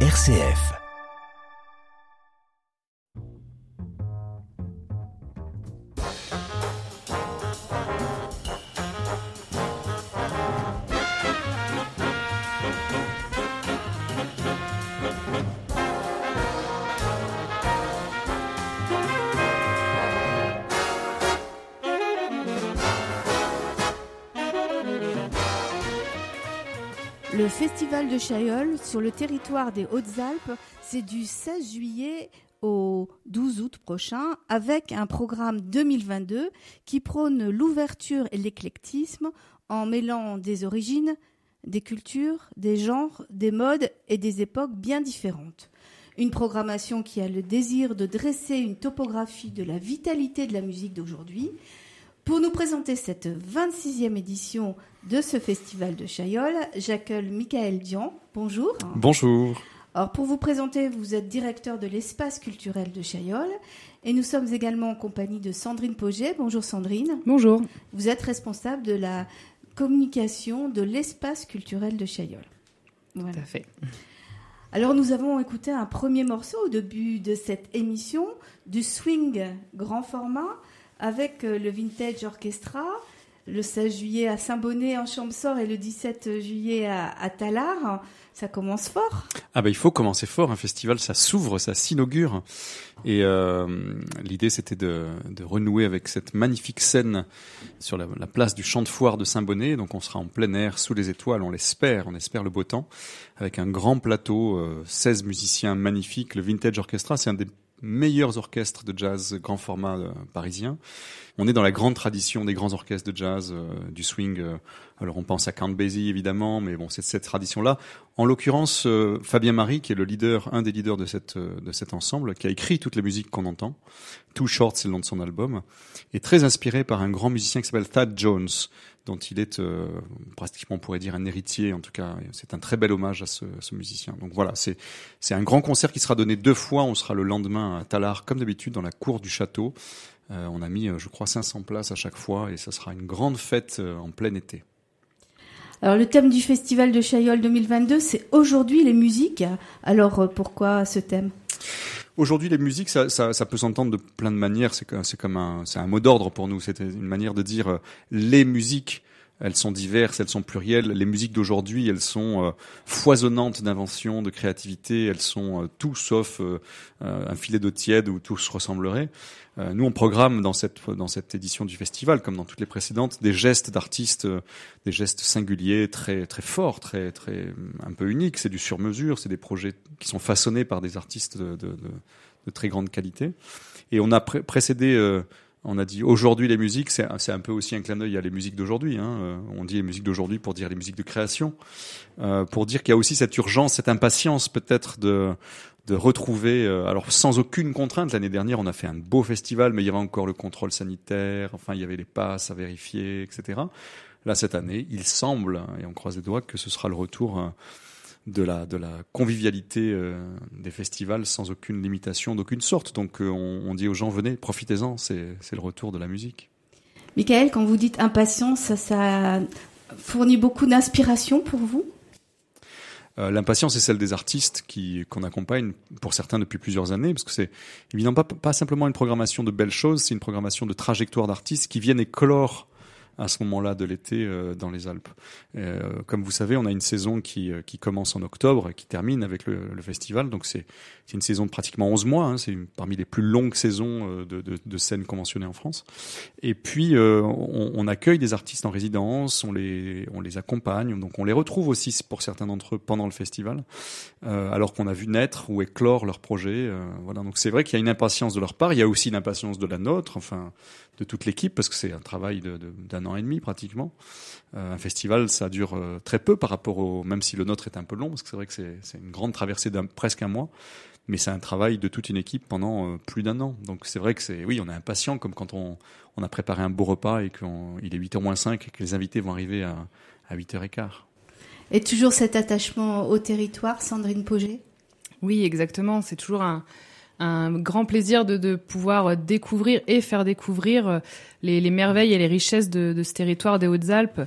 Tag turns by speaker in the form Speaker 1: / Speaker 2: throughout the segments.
Speaker 1: RCF.
Speaker 2: Festival de Chaillol sur le territoire des Hautes-Alpes, c'est du 16 juillet au 12 août prochain avec un programme 2022 qui prône l'ouverture et l'éclectisme en mêlant des origines, des cultures, des genres, des modes et des époques bien différentes. Une programmation qui a le désir de dresser une topographie de la vitalité de la musique d'aujourd'hui. Pour nous présenter cette 26e édition de ce festival de Chaillol, j'accueille Michael Dian. Bonjour.
Speaker 3: Bonjour.
Speaker 2: Alors pour vous présenter, vous êtes directeur de l'espace culturel de Chaillol et nous sommes également en compagnie de Sandrine Poget. Bonjour Sandrine.
Speaker 4: Bonjour.
Speaker 2: Vous êtes responsable de la communication de l'espace culturel de Chaillol.
Speaker 4: Tout à fait.
Speaker 2: Alors nous avons écouté un premier morceau au début de cette émission du swing grand format avec euh, le Vintage Orchestra le 16 juillet à Saint-Bonnet en Champsor et le 17 juillet à, à Tallard. Ça commence fort.
Speaker 3: Ah bah il faut commencer fort. Un festival, ça s'ouvre, ça s'inaugure. Et euh, l'idée, c'était de, de, renouer avec cette magnifique scène sur la, la place du champ de foire de Saint-Bonnet. Donc on sera en plein air, sous les étoiles, on l'espère, on espère le beau temps, avec un grand plateau, euh, 16 musiciens magnifiques. Le Vintage Orchestra, c'est un des meilleurs orchestres de jazz grand format euh, parisien. On est dans la grande tradition des grands orchestres de jazz, euh, du swing. euh, alors on pense à Count Basie évidemment, mais bon, c'est cette tradition-là. En l'occurrence, Fabien Marie, qui est le leader, un des leaders de cette de cet ensemble, qui a écrit toutes les musiques qu'on entend. Too Short, c'est le nom de son album, est très inspiré par un grand musicien qui s'appelle Thad Jones, dont il est euh, pratiquement, on pourrait dire, un héritier. En tout cas, c'est un très bel hommage à ce, musicien. Donc voilà, c'est un grand concert qui sera donné deux fois. On sera le lendemain à Tallard, comme d'habitude, dans la cour du château. Euh, on a mis, euh, je crois, 500 places à chaque fois, et ça sera une grande fête en plein été.
Speaker 2: Alors le thème du festival de Chaillol 2022, c'est aujourd'hui les musiques. Alors pourquoi ce thème?
Speaker 3: Aujourd'hui, les musiques, ça, ça, peut s'entendre de plein de manières. C'est comme un, c'est un mot d'ordre pour nous. C'est une manière de dire euh, les musiques. Elles sont diverses, elles sont plurielles. Les musiques d'aujourd'hui, elles sont euh, foisonnantes d'invention, de créativité. Elles sont euh, tout sauf euh, un filet d'eau tiède où tout se ressemblerait. Nous, on programme dans cette dans cette édition du festival, comme dans toutes les précédentes, des gestes d'artistes, des gestes singuliers, très très forts, très très un peu uniques. C'est du sur-mesure, c'est des projets qui sont façonnés par des artistes de, de, de, très grande qualité. Et on a pré- précédé, on a dit aujourd'hui les musiques, c'est un peu aussi un clin d'œil à les musiques d'aujourd'hui. Hein. Euh, On dit les musiques d'aujourd'hui pour dire les musiques de création, euh, pour dire qu'il y a aussi cette urgence, cette impatience peut-être de retrouver, euh, alors sans aucune contrainte. L'année dernière, on a fait un beau festival, mais il y avait encore le contrôle sanitaire. Enfin, il y avait les passes à vérifier, etc. Là, cette année, il semble, et on croise les doigts, que ce sera le retour de la, de la convivialité euh, des festivals sans aucune limitation d'aucune sorte. Donc euh, on, on dit aux gens, venez, profitez-en, c'est le retour de la musique.
Speaker 2: Michael, quand vous dites impatience, ça, ça fournit beaucoup d'inspiration pour vous?
Speaker 3: Euh, L'impatience est celle des artistes qui qu'on accompagne pour certains depuis plusieurs années, parce que c'est évidemment pas, pas simplement une programmation de belles choses, c'est une programmation de trajectoire d'artistes qui viennent éclore à ce moment-là de l'été euh, dans les Alpes. Euh, comme vous savez, on a une saison qui, euh, qui commence en octobre et qui termine avec le, le festival. Donc c'est une saison de pratiquement 11 mois. Hein, c'est une- parmi les plus longues saisons de, de, de scènes conventionnées en France. Et puis on, on accueille des artistes en résidence, on les on les accompagne, donc on les retrouve aussi pour certains d'entre eux pendant le festival, alors qu'on a vu naître ou éclore leur projet. voilà. Donc c'est vrai qu'il y a une impatience de leur part. Il y a aussi l'impatience de la nôtre, enfin de toute l'équipe, parce que c'est un travail de- de- d'un an et demi pratiquement. Euh, un festival, ça dure euh, très peu par rapport au, même si le nôtre est un peu long, parce que c'est vrai que c'est c'est une grande traversée d'un presque un mois, mais c'est un travail de toute une équipe pendant euh, plus d'un an. Donc c'est vrai que c'est, oui, on est impatient, comme quand on, on a préparé un beau repas et qu'il est 8h moins 5 et que les invités vont arriver à, à 8h15.
Speaker 2: Et toujours cet attachement au territoire, Sandrine Poget
Speaker 4: Oui, exactement. C'est toujours un, un grand plaisir de, de pouvoir découvrir et faire découvrir euh, les, les merveilles et les richesses de, de ce territoire des Hautes-Alpes.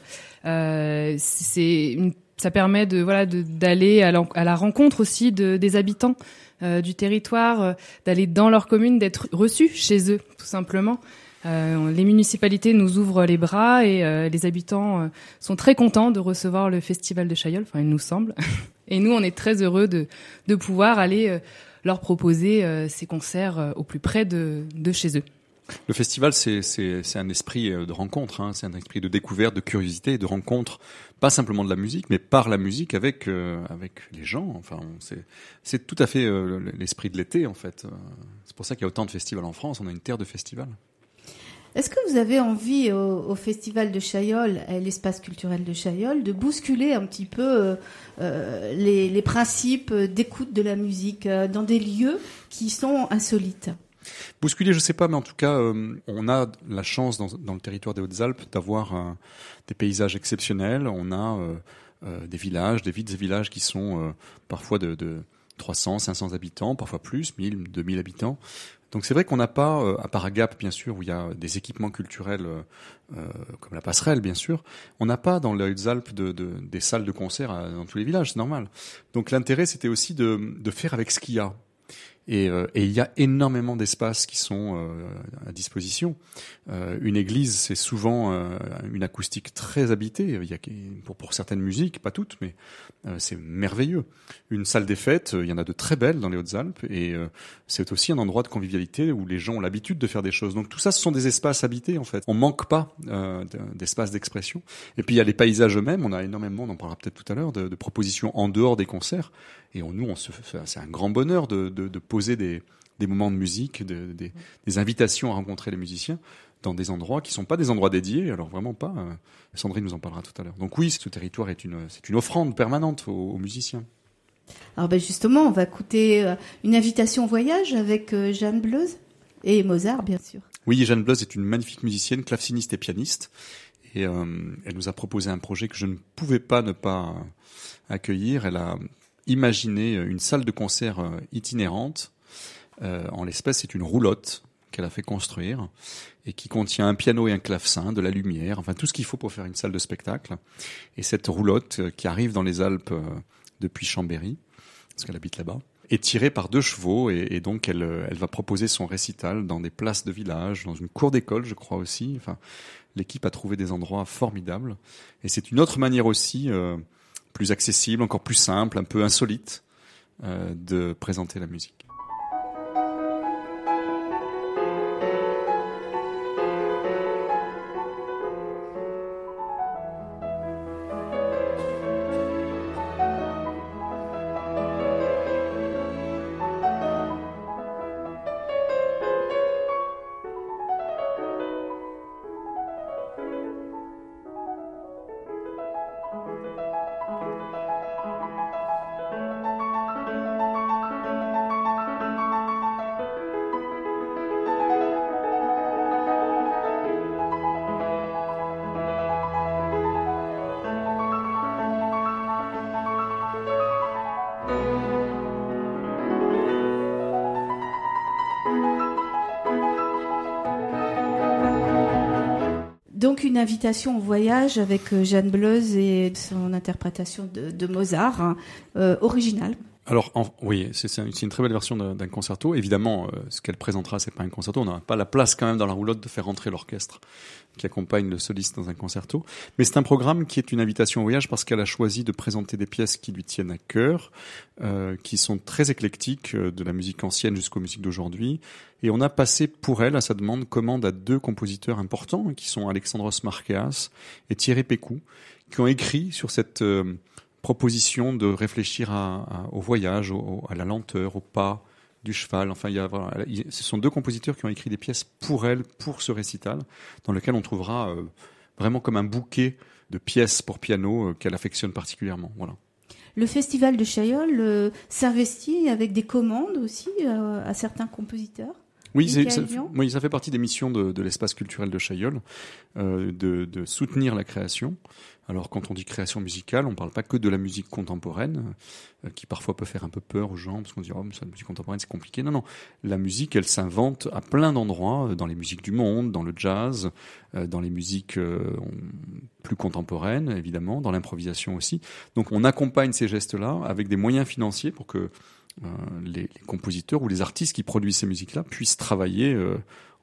Speaker 4: Euh, c'est ça permet de voilà d'aller à, la rencontre aussi de, des habitants euh, du territoire, euh, d'aller dans leur commune, d'être reçus chez eux, tout simplement. Euh, les municipalités nous ouvrent les bras et euh, les habitants euh, sont très contents de recevoir le festival de Chaillol, enfin il nous semble. Et nous, on est très heureux de, de pouvoir aller leur proposer ces concerts au plus près de, de chez eux.
Speaker 3: Le festival, c'est un esprit de rencontre, hein. c'est un esprit de découverte, de curiosité, de rencontre, pas simplement de la musique, mais par la musique avec avec les gens. Enfin, c'est tout à fait l'esprit de l'été en fait. C'est pour ça qu'il y a autant de festivals en France. On a une terre de festivals.
Speaker 2: Est-ce que vous avez envie au, Festival de Chaillol, à l'espace culturel de Chaillol, de bousculer un petit peu euh, euh, les, principes d'écoute de la musique euh, dans des lieux qui sont insolites?
Speaker 3: Bousculer, je ne sais pas, mais en tout cas, on a la chance dans, le territoire des Hautes-Alpes d'avoir des paysages exceptionnels. On a des villages, des villes et villages qui sont parfois de, de 300, 500 habitants, parfois plus, 1000, 2000 habitants, donc c'est vrai qu'on n'a pas, euh, à part à Gap bien sûr, où il y a des équipements culturels euh, euh, comme la passerelle bien sûr, on n'a pas dans les de, des salles de concert dans tous les villages, c'est normal. Donc l'intérêt c'était aussi de, de faire avec ce qu'il y a. Euh, et, il y a énormément d'espaces qui sont euh, à disposition. Euh, une église, c'est souvent une acoustique très habitée. Il y a, pour, pour certaines musiques, pas toutes, mais c'est merveilleux. Une salle des fêtes, il y en a de très belles dans les Hautes-Alpes, et c'est aussi un endroit de convivialité où les gens ont l'habitude de faire des choses. Donc tout ça, ce sont des espaces habités en fait. On manque pas d'espace d'expression. Et puis il y a les paysages eux-mêmes. On a énormément, on en parlera peut-être tout à l'heure, de, de, propositions en dehors des concerts. Et on, nous, on se c'est un grand bonheur de, de, de poser des, des, moments de musique, de, des, des, invitations à rencontrer les musiciens dans des endroits qui sont pas des endroits dédiés, alors vraiment pas. Euh, Sandrine nous en parlera tout à l'heure. Donc oui, ce territoire est une, c'est une offrande permanente aux, musiciens.
Speaker 2: Alors ben justement, on va écouter euh, une invitation au voyage avec euh, Jeanne Bleuze et Mozart, bien sûr.
Speaker 3: Oui, Jeanne Bleuze est une magnifique musicienne, claveciniste et pianiste. Et euh, elle nous a proposé un projet que je ne pouvais pas ne pas accueillir. Elle a imaginer une salle de concert euh, itinérante. Euh, en l'espèce, c'est une roulotte qu'elle a fait construire et qui contient un piano et un clavecin, de la lumière, enfin tout ce qu'il faut pour faire une salle de spectacle. Et cette roulotte euh, qui arrive dans les Alpes depuis Chambéry, parce qu'elle habite là-bas, est tirée par deux chevaux et, donc elle, elle va proposer son récital dans des places de village, dans une cour d'école, je crois aussi. Enfin, l'équipe a trouvé des endroits formidables et c'est une autre manière aussi plus accessible, encore plus simple, un peu insolite euh, de présenter la musique.
Speaker 2: Invitation au voyage avec euh, Jeanne Bleuze et son interprétation de, Mozart, hein, euh, originale.
Speaker 3: Alors oui, c'est une très belle version d'un concerto. Évidemment, euh, ce qu'elle présentera, c'est pas un concerto. On n'a pas la place quand même dans la roulotte de faire rentrer l'orchestre qui accompagne le soliste dans un concerto. Mais c'est un programme qui est une invitation au voyage parce qu'elle a choisi de présenter des pièces qui lui tiennent à cœur, euh, qui sont très éclectiques, euh, de la musique ancienne jusqu'aux musiques d'aujourd'hui. Et on a passé pour elle, à sa demande, commande à deux compositeurs importants, qui sont Alexandros Markeas et Thierry Pécou, qui ont écrit sur cette proposition de réfléchir au voyage, à la lenteur, au pas du cheval. Enfin, il y a, ce sont deux compositeurs qui ont écrit des pièces pour elle, pour ce récital, dans lequel on trouvera euh, vraiment comme un bouquet de pièces pour piano euh, qu'elle affectionne particulièrement. Voilà.
Speaker 2: Le festival de Chaillol euh, s'investit avec des commandes aussi à certains compositeurs?
Speaker 3: Oui, ça, oui, ça fait partie des missions de, de l'espace culturel de Chaillol, de, de, soutenir la création. Alors quand on dit création musicale, on ne parle pas que de la musique contemporaine, euh, qui parfois peut faire un peu peur aux gens, parce qu'on se dit oh, mais la musique contemporaine c'est compliqué. Non, non, la musique elle s'invente à plein d'endroits, euh, dans les musiques du monde, dans le jazz, euh, dans les musiques plus contemporaines évidemment, dans l'improvisation aussi. Donc on accompagne ces gestes-là avec des moyens financiers pour que les, compositeurs ou les artistes qui produisent ces musiques-là puissent travailler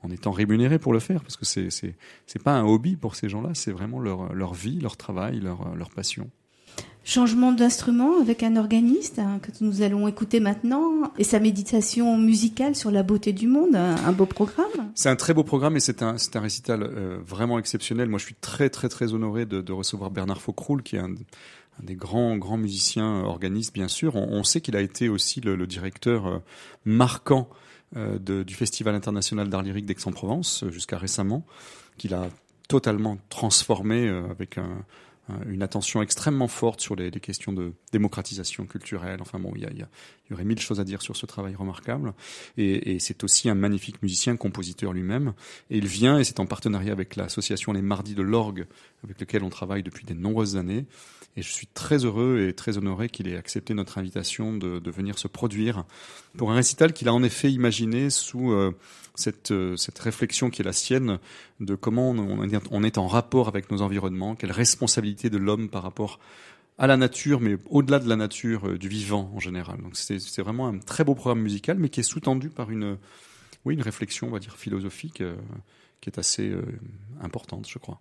Speaker 3: en étant rémunérés pour le faire, parce que c'est c'est pas un hobby pour ces gens-là, c'est vraiment leur leur vie, leur travail, leur leur passion.
Speaker 2: Changement d'instrument avec un organiste hein, que nous allons écouter maintenant et sa méditation musicale sur la beauté du monde, un, beau programme.
Speaker 3: C'est un très beau programme et c'est un, c'est un récital euh, vraiment exceptionnel. Moi, je suis très très très honoré de, de recevoir Bernard Faucroul, qui est un, un, des grands grands musiciens organistes, bien sûr. On, on sait qu'il a été aussi le, le directeur euh, marquant euh, de, du Festival international d'art lyrique d'Aix-en-Provence euh, jusqu'à récemment, qu'il a totalement transformé euh, avec un, une attention extrêmement forte sur les, questions de démocratisation culturelle. Enfin bon, il y, a, il y, aurait mille choses à dire sur ce travail remarquable. Et, et c'est aussi un magnifique musicien, compositeur lui-même. Et il vient, et c'est en partenariat avec l'association Les Mardis de l'Orgue, avec lequel on travaille depuis de nombreuses années, et je suis très heureux et très honoré qu'il ait accepté notre invitation de, venir se produire pour un récital qu'il a en effet imaginé sous euh, cette, euh, cette réflexion qui est la sienne de comment on, est en rapport avec nos environnements, quelle responsabilité de l'homme par rapport à la nature, mais au-delà de la nature, euh, du vivant en général. Donc c'est vraiment un très beau programme musical, mais qui est sous-tendu par une, oui, une réflexion, on va dire, philosophique, qui est assez importante, je crois.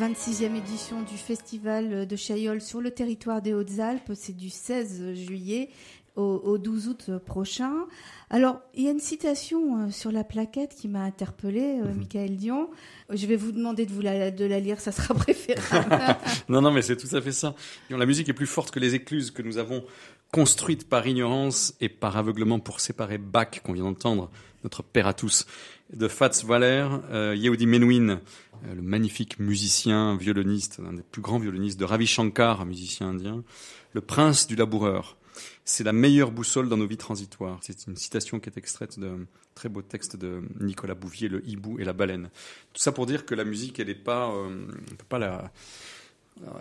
Speaker 2: 26e édition du festival de Chaillol sur le territoire des Hautes-Alpes, c'est du 16 juillet au, 12 août prochain. Alors, il y a une citation euh, sur la plaquette qui m'a interpellée, mhm. Michael Dion. Je vais vous demander de, vous la, de la lire, ça sera préférable.
Speaker 3: non, non, mais c'est tout à fait ça. La musique est plus forte que les écluses que nous avons construites par ignorance et par aveuglement pour séparer Bach, qu'on vient d'entendre, notre père à tous, de Fats Waller, euh, Yehudi Menuhin, le magnifique musicien, violoniste, un des plus grands violonistes de Ravi Shankar, un musicien indien, le prince du laboureur. C'est la meilleure boussole dans nos vies transitoires. C'est une citation qui est extraite d'un très beau texte de Nicolas Bouvier, Le hibou et la baleine. Tout ça pour dire que la musique, elle n'est pas, euh, on peut pas la,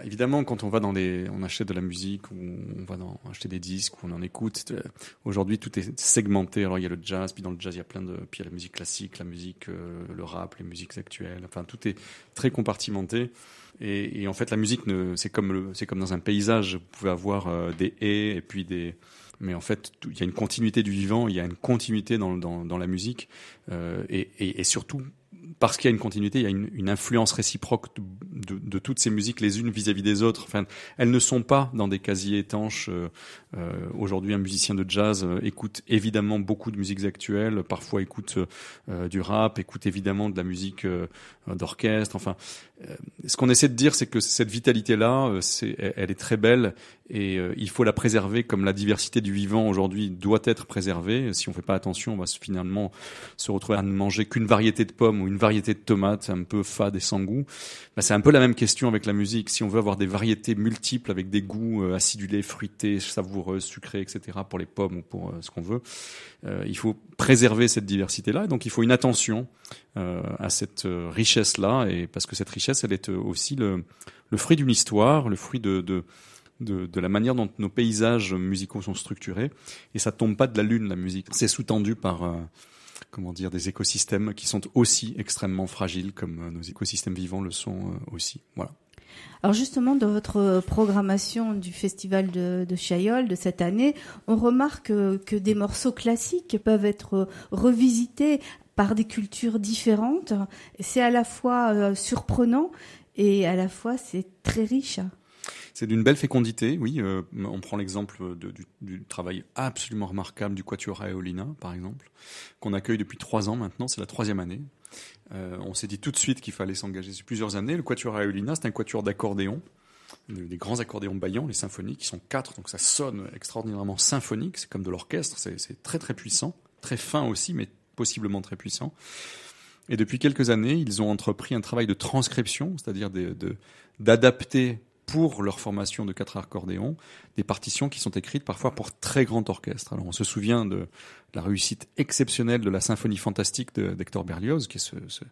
Speaker 3: évidemment, quand on va dans les, on achète de la musique ou on va dans, acheter des disques ou on en écoute. Euh, aujourd'hui, tout est segmenté. Alors il y a le jazz, puis dans le jazz il y a plein de, puis il y a la musique classique, la musique, euh, le rap, les musiques actuelles. Enfin, tout est très compartimenté. Et, et en fait, la musique, c'est comme c'est comme dans un paysage. Vous pouvez avoir euh, des haies et puis des Mais en fait, il y a une continuité du vivant, il y a une continuité dans, dans, dans la musique, euh, et, et, surtout parce qu'il y a une continuité, il y a une, une influence réciproque de, de, de, toutes ces musiques les unes vis-à-vis des autres. Enfin, elles ne sont pas dans des casiers étanches. Euh, euh, Aujourd'hui, un musicien de jazz euh, écoute évidemment beaucoup de musiques actuelles, parfois écoute euh, du rap, écoute évidemment de la musique d'orchestre. Enfin, ce qu'on essaie de dire, c'est que cette vitalité-là, elle est très belle et il faut la préserver comme la diversité du vivant aujourd'hui doit être préservée. Si on fait pas attention, on va finalement se retrouver à ne manger qu'une variété de pommes ou une variété de tomates un peu fade et sans goût. Ben, c'est un peu la même question avec la musique. Si on veut avoir des variétés multiples avec des goûts acidulés, fruités, savoureux, sucrés, etc. pour les pommes ou pour ce qu'on veut, euh, il faut préserver cette diversité-là. Donc il faut une attention euh, à cette richesse-là, et parce que cette richesse, elle est aussi le, le fruit d'une histoire, le fruit de, de de, de, la manière dont nos paysages musicaux sont structurés. Et ça tombe pas de la lune, la musique. C'est sous-tendu par, euh, comment dire, des écosystèmes qui sont aussi extrêmement fragiles comme euh, nos écosystèmes vivants le sont euh, aussi. Voilà.
Speaker 2: Alors justement, dans votre programmation du festival de, de Chaillol de cette année, on remarque que, des morceaux classiques peuvent être revisités par des cultures différentes. C'est à la fois surprenant et à la fois c'est très riche.
Speaker 3: C'est d'une belle fécondité, oui. Euh, on prend l'exemple du, travail absolument remarquable du Quatuor Aeolina, par exemple, qu'on accueille depuis trois ans maintenant. C'est la troisième année. Euh, on s'est dit tout de suite qu'il fallait s'engager sur plusieurs années. Le Quatuor Aeolina, c'est un quatuor d'accordéon, des grands accordéons baillants, les symphoniques, qui sont quatre, donc ça sonne extraordinairement symphonique. C'est comme de l'orchestre, c'est très très puissant, très fin aussi, mais possiblement très puissant. Et depuis quelques années, ils ont entrepris un travail de transcription, c'est-à-dire d'adapter pour leur formation de quatre accordéons, des partitions qui sont écrites parfois pour très grand orchestre. Alors on se souvient de la réussite exceptionnelle de la symphonie fantastique d'Hector Berlioz, qui est ce, ce,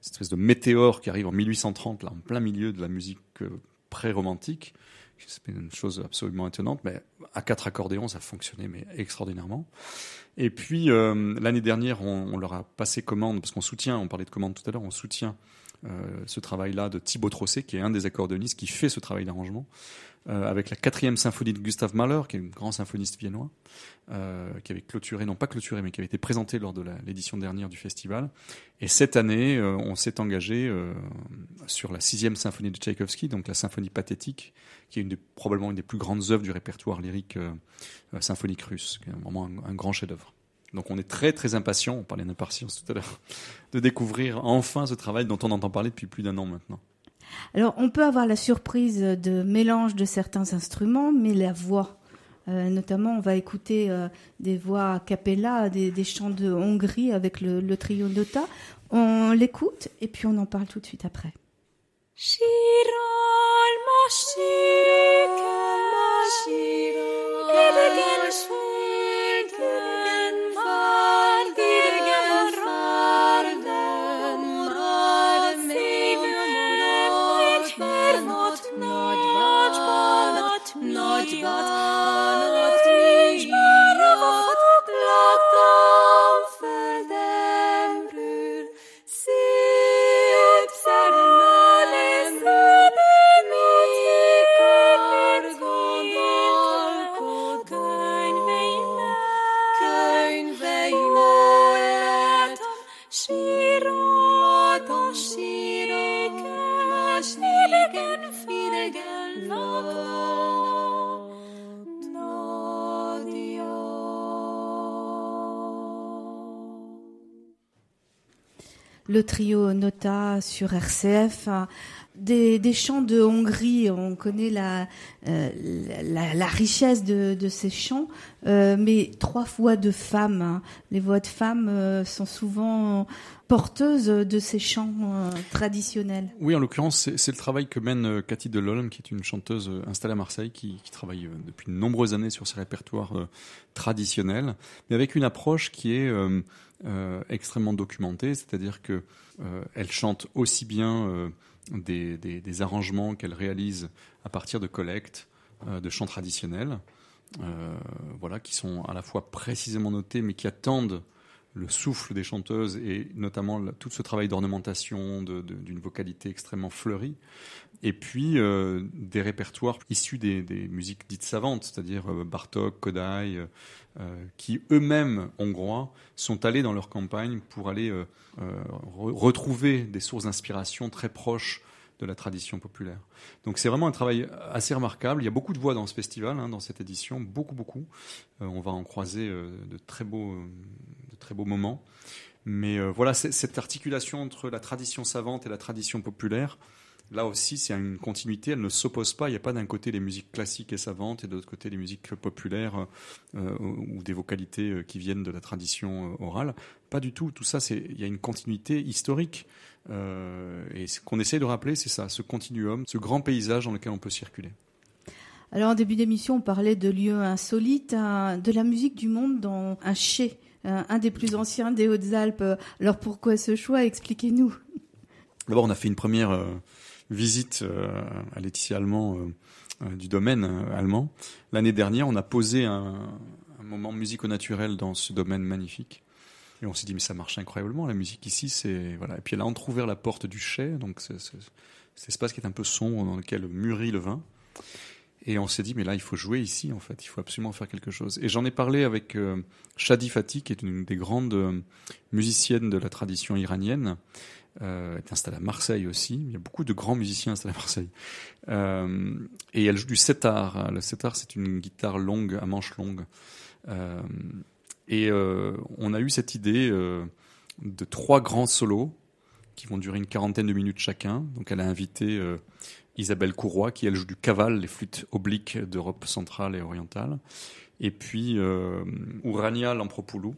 Speaker 3: cette espèce de météore qui arrive en 1830, là, en plein milieu de la musique euh, pré-romantique. C'est une chose absolument étonnante, mais à quatre accordéons, ça fonctionnait mais extraordinairement. Et puis euh, l'année dernière, on, leur a passé commande parce qu'on soutient, on parlait de commande tout à l'heure, on soutient ce travail-là de Thibaut Trossé, qui est un des accordéonistes qui fait ce travail d'arrangement, euh, avec la quatrième symphonie de Gustav Mahler, qui est un grand symphoniste viennois, euh, qui avait clôturé, non pas clôturé, mais qui avait été présenté lors de l'édition dernière du festival. Et cette année, euh, on s'est engagé euh, sur la sixième symphonie de Tchaïkovski, donc la symphonie pathétique, qui est probablement une des plus grandes œuvres du répertoire lyrique euh, symphonique russe, qui est vraiment un grand chef-d'œuvre. Donc on est très très impatient, on parlait d'impatience tout à l'heure, de découvrir enfin ce travail dont on entend parler depuis plus d'un an maintenant.
Speaker 2: Alors on peut avoir la surprise de mélange de certains instruments, mais la voix, euh, notamment on va écouter euh, des voix a cappella, des, des, chants de Hongrie avec le, le trio Nota. On l'écoute et puis on en parle tout de suite après. al le trio Nota sur RCF, des, des, chants de Hongrie, on connaît la, euh, richesse de, ces chants, euh, mais trois voix de femmes. Hein. Les voix de femmes euh, sont souvent porteuses de ces chants traditionnels.
Speaker 3: Oui, en l'occurrence, c'est le travail que mène Cathy Delolme, qui est une chanteuse installée à Marseille, qui, qui travaille depuis de nombreuses années sur ces répertoires traditionnels, mais avec une approche qui est euh, extrêmement documentée, c'est-à-dire que euh, elle chante aussi bien euh, des, des, des, arrangements qu'elle réalise à partir de collectes de chants traditionnels, voilà, qui sont à la fois précisément notés, mais qui attendent le souffle des chanteuses et notamment tout ce travail d'ornementation, d'une vocalité extrêmement fleurie. Et puis euh, des répertoires issus des, musiques dites savantes, c'est-à-dire euh, Bartok, Kodai, euh, qui eux-mêmes hongrois sont allés dans leur campagne pour aller re retrouver des sources d'inspiration très proches de la tradition populaire. Donc c'est vraiment un travail assez remarquable. Il y a beaucoup de voix dans ce festival, hein, dans cette édition, beaucoup, beaucoup. on va en croiser de très beaux, de très beaux moments. Mais voilà, cette articulation entre la tradition savante et la tradition populaire, Là aussi, c'est une continuité, elle ne s'oppose pas. Il n'y a pas d'un côté les musiques classiques et savantes et de l'autre côté les musiques populaires euh, ou des vocalités euh, qui viennent de la tradition euh, orale. Pas du tout. Tout ça, c'est il y a une continuité historique. et ce qu'on essaie de rappeler, c'est ça, ce continuum, ce grand paysage dans lequel on peut circuler.
Speaker 2: Alors en début d'émission, on parlait de lieux insolites, de la musique du monde dans un chai, un des plus anciens des Hautes-Alpes. Alors pourquoi ce choix? Expliquez-nous.
Speaker 3: D'abord, on a fait une première visite euh, à Laetitia Allemand euh, euh, du domaine allemand. L'année dernière, on a posé un, un moment musico-naturel dans ce domaine magnifique. Et on s'est dit, mais ça marche incroyablement, la musique ici, c'est, voilà. Et puis elle a entrouvert la porte du chai, donc c'est, cet espace qui est un peu sombre dans lequel mûrit le vin. Et on s'est dit, mais là, il faut jouer ici, en fait. Il faut absolument faire quelque chose. Et j'en ai parlé avec Shadi Fatih, qui est une des grandes musiciennes de la tradition iranienne, euh, est installée à Marseille aussi. Il y a beaucoup de grands musiciens installés à Marseille. Euh, et elle joue du setar. Le setar, c'est une guitare longue, à manche longue. Euh, et euh, on a eu cette idée de trois grands solos qui vont durer une quarantaine de minutes chacun. Donc elle a invité Isabelle Courroy, qui elle joue du caval, les flûtes obliques d'Europe centrale et orientale. Et puis euh, Urania Lampropoulou,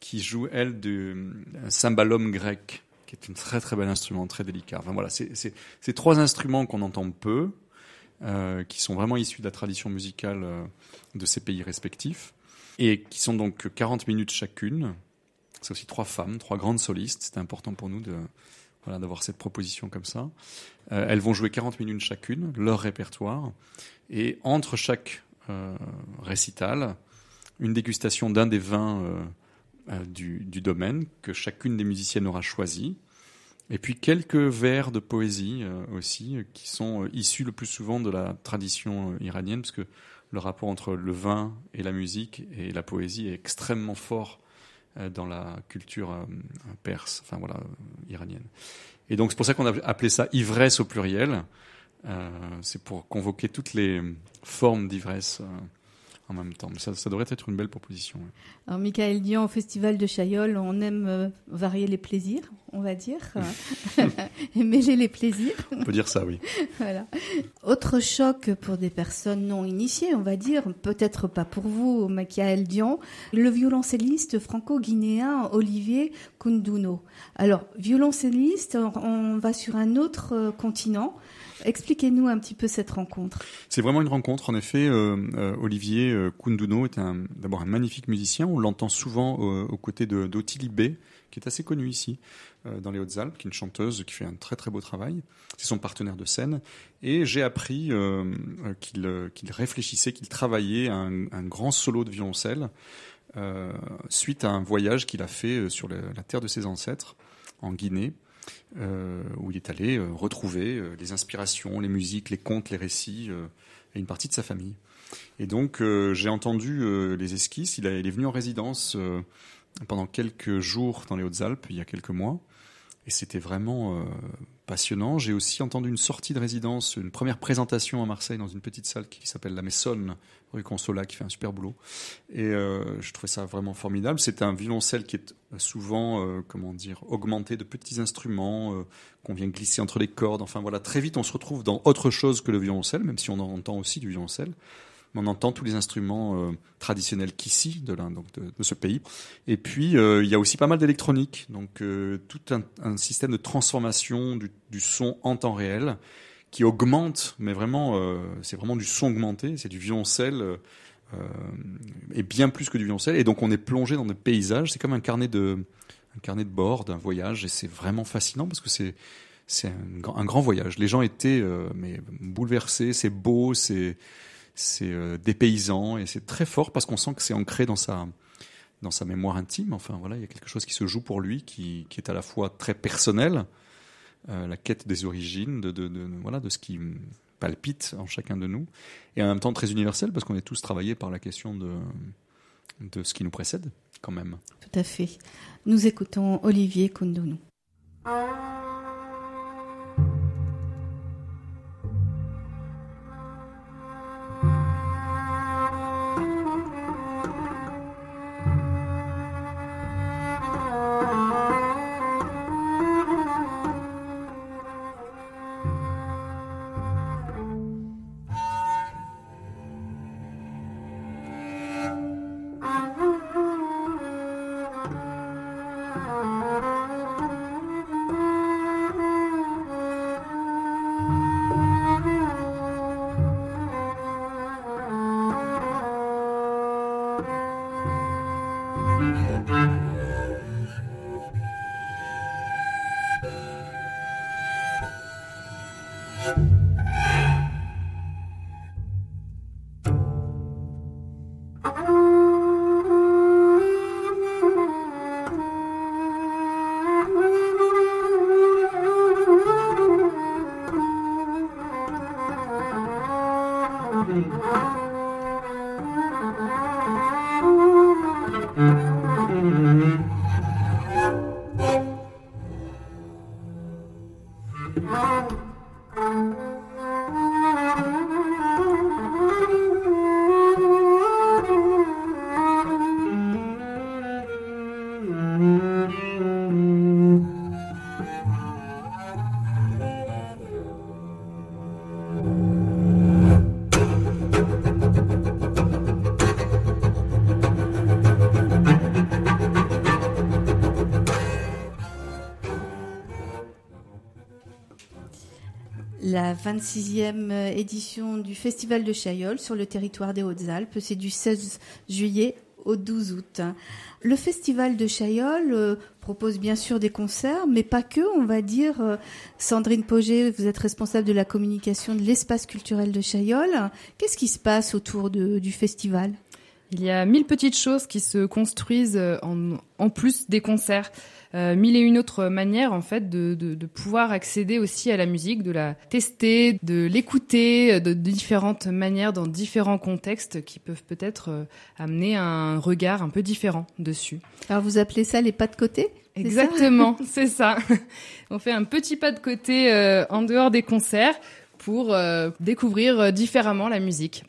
Speaker 3: qui joue elle du cymbalum grec qui est un très très bel instrument, très délicat. Enfin voilà, c'est trois instruments qu'on entend peu, euh, qui sont vraiment issus de la tradition musicale euh, de ces pays respectifs, et qui sont donc 40 minutes chacune. C'est aussi trois femmes, trois grandes solistes. C'était important pour nous de voilà, d'avoir cette proposition comme ça. Euh, elles vont jouer 40 minutes chacune, leur répertoire, et entre chaque récital, une dégustation d'un des vins du, du, domaine que chacune des musiciennes aura choisi. Et puis quelques vers de poésie euh, aussi, euh, qui sont issus le plus souvent de la tradition iranienne, parce que le rapport entre le vin et la musique et la poésie est extrêmement fort dans la culture perse, enfin voilà, iranienne. Et donc c'est pour ça qu'on a appelé ça ivresse au pluriel. Euh, c'est pour convoquer toutes les formes d'ivresse en même temps. Ça, ça, devrait être une belle proposition.
Speaker 2: Alors, Michael Dion, au Festival de Chaillol, on aime euh, varier les plaisirs, on va dire, et mêler les plaisirs.
Speaker 3: On peut dire ça, oui.
Speaker 2: voilà. Autre choc pour des personnes non initiées, on va dire, peut-être pas pour vous, Michael Dion, le violoncelliste franco-guinéen Olivier Kunduno. Alors, violoncelliste, on va sur un autre euh, continent. Expliquez-nous un petit peu cette rencontre.
Speaker 3: C'est vraiment une rencontre. En effet, euh, euh, Olivier euh, Kunduno est d'abord un magnifique musicien. On l'entend souvent aux côtés d'Ottilie B, qui est assez connue ici, dans les Hautes-Alpes, qui est une chanteuse qui fait un très très beau travail. C'est son partenaire de scène. Et j'ai appris qu'il réfléchissait, qu'il travaillait un, un, grand solo de violoncelle suite à un voyage qu'il a fait sur la terre de ses ancêtres, en Guinée euh, où il est allé euh, retrouver euh, les inspirations, les musiques, les contes, les récits et une partie de sa famille. Et donc j'ai entendu les esquisses. Il, il, est venu en résidence pendant quelques jours dans les Hautes-Alpes il y a quelques mois. Et c'était vraiment passionnant. J'ai aussi entendu une sortie de résidence, une première présentation à Marseille dans une petite salle qui s'appelle La Messonne, rue Consola, qui fait un super boulot. Et euh, je trouvais ça vraiment formidable. C'est un violoncelle qui est souvent, euh, comment dire, augmenté de petits instruments euh, qu'on vient glisser entre les cordes. Enfin voilà, très vite on se retrouve dans autre chose que le violoncelle, même si on entend aussi du violoncelle on entend tous les instruments traditionnels qu'ici, de, de, ce pays. Et puis, il y a aussi pas mal d'électronique, donc tout un, système de transformation du, son en temps réel qui augmente, mais vraiment, euh, c'est vraiment du son augmenté, c'est du violoncelle, euh, et bien plus que du violoncelle. Et donc, on est plongé dans des paysages, c'est comme un carnet de, un carnet de bord d'un voyage, et c'est vraiment fascinant parce que c'est c'est un, grand voyage. Les gens étaient mais bouleversés, c'est beau, c'est c'est euh, dépaysant et c'est très fort parce qu'on sent que c'est ancré dans sa dans sa mémoire intime. Enfin voilà, il y a quelque chose qui se joue pour lui qui, qui est à la fois très personnel, la quête des origines, de, de, de, voilà, de ce qui palpite en chacun de nous, et en même temps très universel parce qu'on est tous travaillés par la question de, de ce qui nous précède quand même.
Speaker 2: Tout à fait. Nous écoutons Olivier Kondonou. la Oh. 26e euh, édition du Festival de Chaillol sur le territoire des Hautes-Alpes. C'est du 16 juillet au 12 août. Le Festival de Chaillol euh, propose bien sûr des concerts, mais pas que, on va dire. Euh, Sandrine Poget, vous êtes responsable de la communication de l'espace culturel de Chaillol. Qu'est-ce qui se passe autour du festival?
Speaker 4: Il y a mille petites choses qui se construisent en, en plus des concerts. Euh, mille et une autres manières en fait de, de, de, pouvoir accéder aussi à la musique, de la tester, de l'écouter de, différentes manières dans différents contextes qui peuvent peut-être euh, amener un regard un peu différent dessus.
Speaker 2: Alors vous appelez ça les pas de côté
Speaker 4: Exactement, c'est ça. On fait un petit pas de côté euh, en dehors des concerts pour découvrir différemment la musique.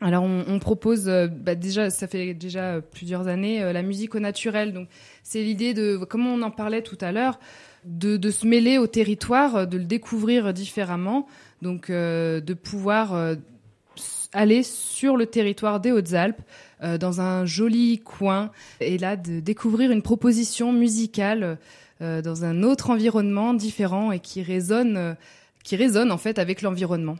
Speaker 4: Alors on, on propose bah déjà, ça fait déjà plusieurs années la musique au naturel, donc c'est l'idée de, comme on en parlait tout à l'heure, de, de, se mêler au territoire, de le découvrir différemment, donc euh, de pouvoir euh, aller sur le territoire des Hautes-Alpes, euh, dans un joli coin, et là de découvrir une proposition musicale euh, dans un autre environnement différent et qui résonne, euh, qui résonne en fait avec l'environnement.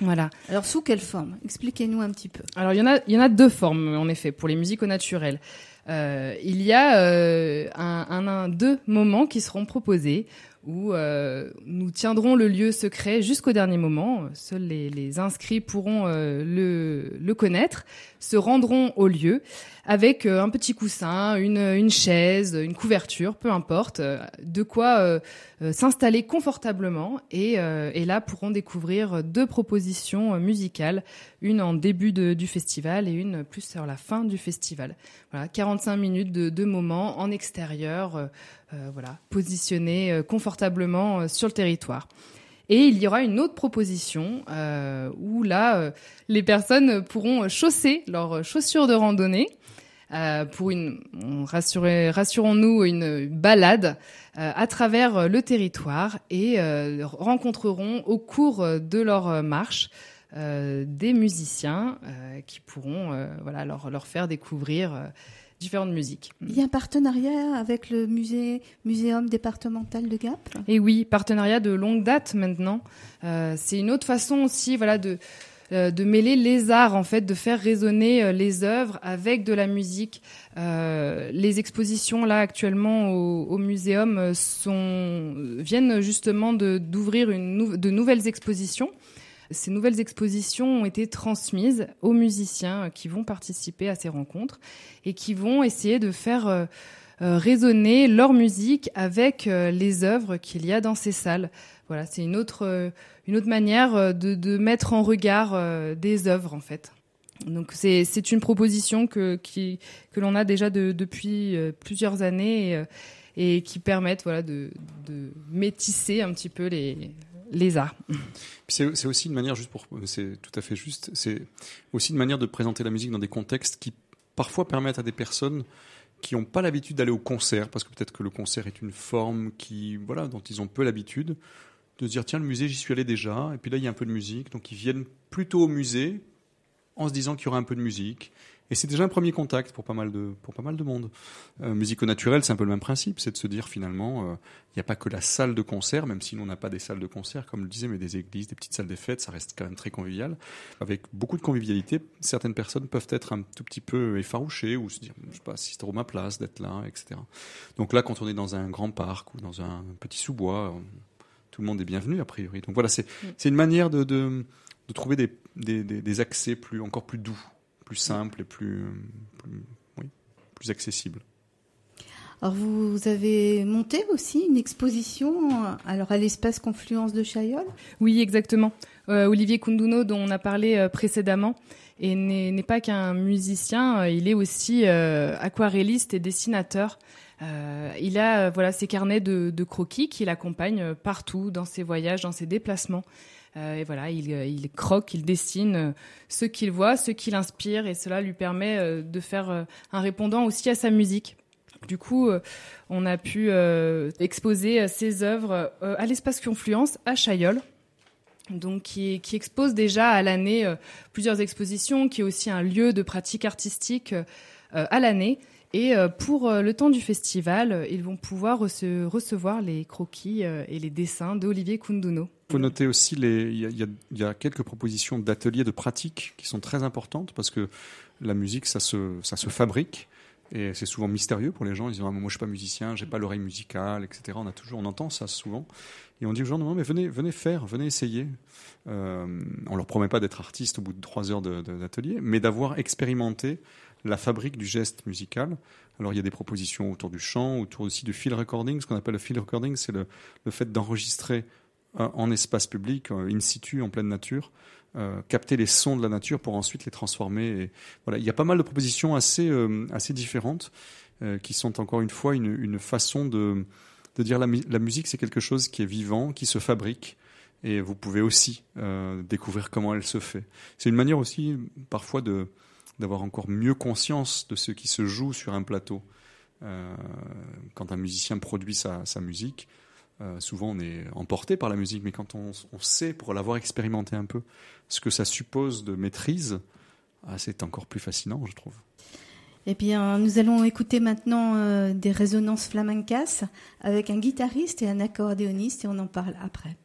Speaker 4: Voilà.
Speaker 2: Alors sous quelle forme? Expliquez-nous un petit peu.
Speaker 4: Alors il y en a, il y en a deux formes en effet pour les musiques au naturel. Euh, il y a euh, un, un, un, deux moments qui seront proposés où euh, nous tiendrons le lieu secret jusqu'au dernier moment. Seuls les, les inscrits pourront euh, le, le, connaître, se rendront au lieu avec euh, un petit coussin, une, une, chaise, une couverture, peu importe, euh, de quoi euh, s'installer confortablement et, et, là pourront découvrir deux propositions musicales, une en début de, du festival et une plus sur la fin du festival. Voilà, 45 minutes de, de moments en extérieur voilà, positionnés euh, confortablement euh, sur le territoire. Et il y aura une autre proposition euh, où là, les personnes pourront chausser leurs chaussures de randonnée euh, pour une, rassurons-nous, une balade euh, à travers le territoire et rencontreront au cours de leur marche des musiciens qui pourront voilà leur, leur faire découvrir différentes musiques.
Speaker 2: Il y a un partenariat avec le musée, muséum départemental de Gap?
Speaker 4: Et oui, partenariat de longue date maintenant. Euh, c'est une autre façon aussi, voilà, de euh, de mêler les arts en fait, de faire résonner euh, les œuvres avec de la musique. Euh, les expositions là actuellement au, au muséum sont viennent justement de d'ouvrir une nou de nouvelles expositions ces nouvelles expositions ont été transmises aux musiciens qui vont participer à ces rencontres et qui vont essayer de faire euh, résonner leur musique avec les œuvres qu'il y a dans ces salles. Voilà, c'est une autre une autre manière de, de mettre en regard des œuvres en fait. Donc c'est une proposition que qui que l'on a déjà de, depuis plusieurs années et, et qui permettent voilà de, de métisser un petit peu les les arts.
Speaker 3: C'est aussi une manière, juste pour, c'est tout à fait juste, c'est aussi une manière de présenter la musique dans des contextes qui parfois permettent à des personnes qui n'ont pas l'habitude d'aller au concert, parce que peut-être que le concert est une forme qui, voilà, dont ils ont peu l'habitude, de se dire tiens le musée j'y suis allé déjà, et puis là il y a un peu de musique, donc ils viennent plutôt au musée en se disant qu'il y aura un peu de musique, et c'est déjà un premier contact pour pas mal de, pour pas mal de monde. Euh, musico-naturel, c'est un peu le même principe, c'est de se dire finalement, euh, il n'y a pas que la salle de concert, même si nous on n'a pas des salles de concert, comme le disait, mais des églises, des petites salles des fêtes, ça reste quand même très convivial. Avec beaucoup de convivialité, certaines personnes peuvent être un tout petit peu effarouchées ou se dire, je sais pas, si c'est trop ma place d'être là, etc. Donc là, quand on est dans un grand parc ou dans un petit sous-bois, tout le monde est bienvenu a priori. Donc voilà, c'est mm. une manière de, de, de trouver des, des, des, accès plus, encore plus doux plus simple et plus, plus, oui, plus accessible.
Speaker 2: Alors vous avez monté aussi une exposition alors à l'espace Confluence de Chaillol?
Speaker 4: Oui, exactement. Euh, Olivier Kunduno, dont on a parlé euh, précédemment, et n'est pas qu'un musicien, euh, il est aussi aquarelliste et dessinateur. il a voilà ses carnets de, de croquis qui l'accompagnent partout dans ses voyages, dans ses déplacements. Euh, et voilà, il, euh, il, croque, il dessine euh, ce qu'il voit, ce qui l'inspire, et cela lui permet de faire un répondant aussi à sa musique. Du coup, on a pu exposer ses œuvres à l'espace Confluence à Chaillol donc qui, qui, expose déjà à l'année plusieurs expositions, qui est aussi un lieu de pratique artistique à l'année. Et pour le temps du festival, ils vont pouvoir recevoir les croquis et les dessins d'Olivier Kunduno.
Speaker 3: Il faut noter aussi, il, y a, quelques propositions d'ateliers de pratique qui sont très importantes parce que la musique, ça se, fabrique. Et c'est souvent mystérieux pour les gens. Ils disent ah, Moi, je suis pas musicien, j'ai pas l'oreille musicale, etc. On, a toujours, on entend ça souvent. Et on dit aux gens Non, mais venez, venez faire, venez essayer. Euh, on leur promet pas d'être artiste au bout de trois heures d'atelier, mais d'avoir expérimenté la fabrique du geste musical. Alors, il y a des propositions autour du chant, autour aussi du field recording. Ce qu'on appelle le field recording, c'est le, le fait d'enregistrer euh, en espace public, euh, in situ, en pleine nature, euh, capter les sons de la nature pour ensuite les transformer. Voilà, il y a pas mal de propositions assez assez différentes qui sont encore une fois une, une façon de de dire la, la musique c'est quelque chose qui est vivant, qui se fabrique et vous pouvez aussi découvrir comment elle se fait. C'est une manière aussi parfois de d'avoir encore mieux conscience de ce qui se joue sur un plateau. quand un musicien produit sa, sa musique, euh, souvent, on est emporté par la musique, mais quand on, sait, pour l'avoir expérimenté un peu, ce que ça suppose de maîtrise, ah, c'est encore plus fascinant, je trouve.
Speaker 2: Eh bien, nous allons écouter maintenant euh, des résonances flamencas avec un guitariste et un accordéoniste, et on en parle après.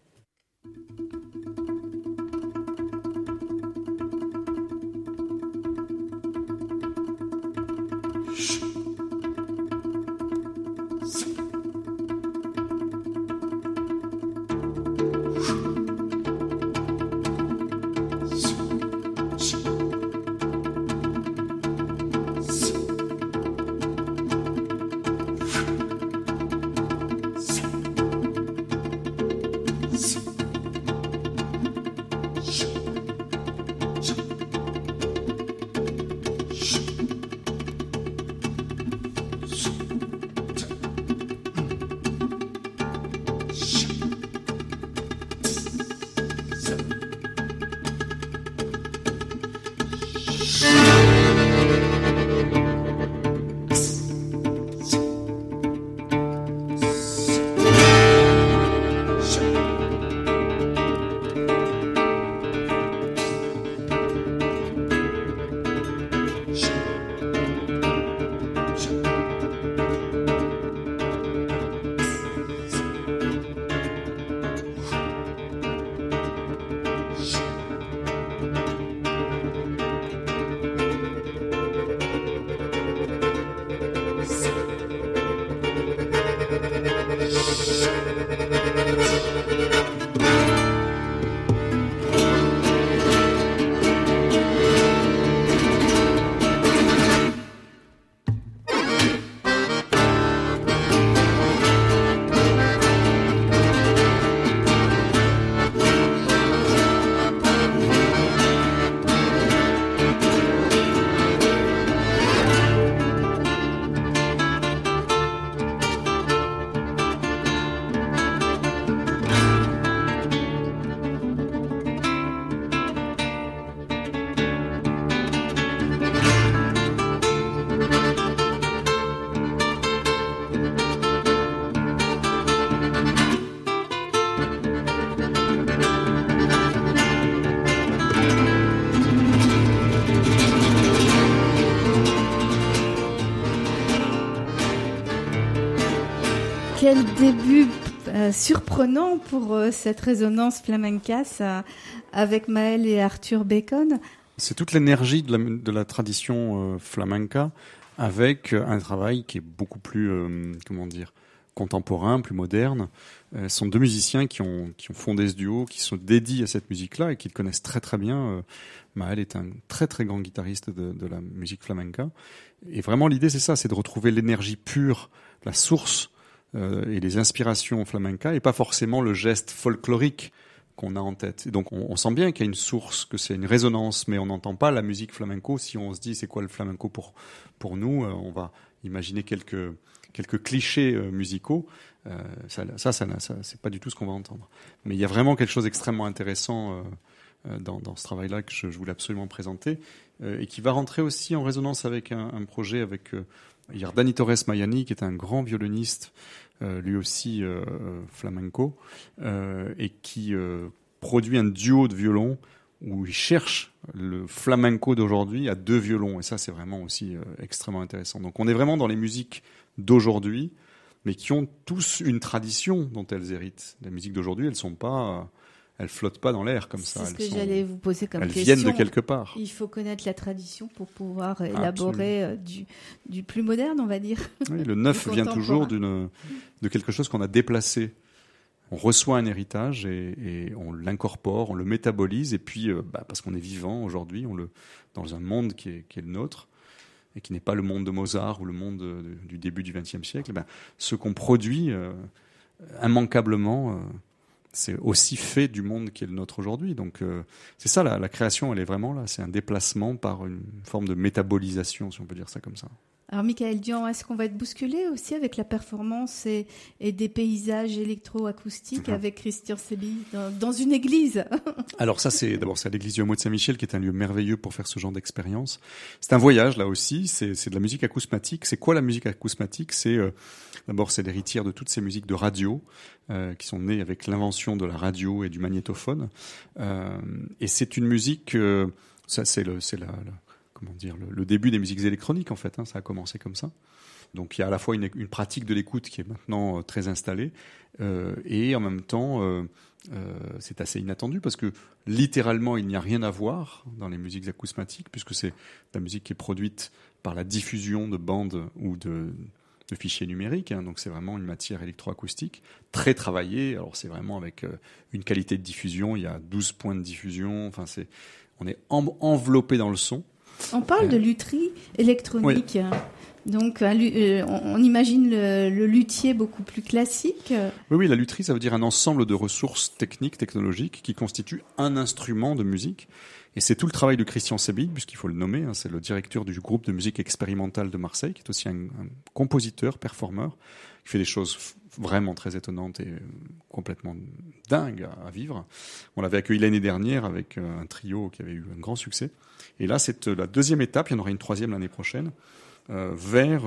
Speaker 2: Quel début euh, surprenant pour euh, cette résonance flamenca avec Maël et Arthur Bacon.
Speaker 3: C'est toute l'énergie de la, tradition euh, flamenca avec un travail qui est beaucoup plus, comment dire, contemporain, plus moderne. ce sont deux musiciens qui ont, fondé ce duo, qui sont dédiés à cette musique-là et qui le connaissent très très bien. Maël est un très très grand guitariste de, de la musique flamenca. Et vraiment l'idée c'est ça, c'est de retrouver l'énergie pure, la source euh, et les inspirations flamenca et pas forcément le geste folklorique qu'on a en tête. donc on, sent bien qu'il y a une source, que c'est une résonance, mais on n'entend pas la musique flamenco. Si on se dit c'est quoi le flamenco pour pour nous, euh, on va imaginer quelques quelques clichés euh, musicaux. ça, ça, ça, c'est pas du tout ce qu'on va entendre. Mais il y a vraiment quelque chose d'extrêmement intéressant dans, dans, ce travail-là que je, voulais absolument présenter et qui va rentrer aussi en résonance avec un, un projet avec il y a Dani Torres Mayani, qui est un grand violoniste, euh, lui aussi euh, flamenco, euh, et qui produit un duo de violons où il cherche le flamenco d'aujourd'hui à deux violons. Et ça, c'est vraiment aussi extrêmement intéressant. Donc on est vraiment dans les musiques d'aujourd'hui, mais qui ont tous une tradition dont elles héritent. Les musiques d'aujourd'hui, elles ne sont pas elles flottent pas dans l'air comme ça.
Speaker 2: C'est ce que j'allais vous poser comme
Speaker 3: elles
Speaker 2: question.
Speaker 3: Elles viennent de quelque part.
Speaker 2: Il faut connaître la tradition pour pouvoir élaborer euh, du, du, plus moderne, on va dire.
Speaker 3: Oui, le neuf vient toujours d'une, de quelque chose qu'on a déplacé. On reçoit un héritage et, et on l'incorpore, on le métabolise, et puis euh, bah, parce qu'on est vivant aujourd'hui, on le dans un monde qui est, qui est le nôtre et qui n'est pas le monde de Mozart ou le monde du début du XXe siècle. Eh ben, ce qu'on produit euh, immanquablement c'est aussi fait du monde qui est le nôtre aujourd'hui. Donc euh, c'est ça, la, la, création, elle est vraiment là. C'est un déplacement par une forme de métabolisation, si on peut dire ça comme ça.
Speaker 2: Alors, Michael Dian, est-ce qu'on va être bousculé aussi avec la performance et, et des paysages électroacoustiques ah. avec Christian Sebi dans, une église
Speaker 3: Alors, ça, c'est d'abord, c'est à l'église du hameau de Saint-Michel qui est un lieu merveilleux pour faire ce genre d'expérience. C'est un voyage, là aussi. C'est, c'est de la musique acousmatique. C'est quoi la musique acousmatique? C'est euh, d'abord, c'est l'héritière de toutes ces musiques de radio euh, qui sont nées avec l'invention de la radio et du magnétophone. Euh, et c'est une musique. Ça, c'est le, c'est la, comment dire, le, début des musiques électroniques en fait. Hein, ça a commencé comme ça. Donc il y a à la fois une, pratique de l'écoute qui est maintenant euh, très installée euh, et en même temps euh, c'est assez inattendu parce que littéralement il n'y a rien à voir dans les musiques acousmatiques puisque c'est la musique qui est produite par la diffusion de bandes ou de, fichiers numériques. Hein, donc c'est vraiment une matière électroacoustique très travaillée. Alors c'est vraiment avec une qualité de diffusion. Il y a 12 points de diffusion. Enfin c'est on est enveloppé dans le son.
Speaker 2: On parle de lutherie électronique. Donc, euh, on imagine le, luthier beaucoup plus classique.
Speaker 3: Oui, oui, la lutherie, ça veut dire un ensemble de ressources techniques, technologiques, qui constituent un instrument de musique. Et c'est tout le travail de Christian Sebig, puisqu'il faut le nommer, hein, c'est le directeur du groupe de musique expérimentale de Marseille, qui est aussi un, compositeur, performeur, qui fait des choses vraiment très étonnantes et complètement dingues à, vivre. On l'avait accueilli l'année dernière avec euh, un trio qui avait eu un grand succès. Et là, c'est euh, la deuxième étape, il y en aura une troisième l'année prochaine, euh, vers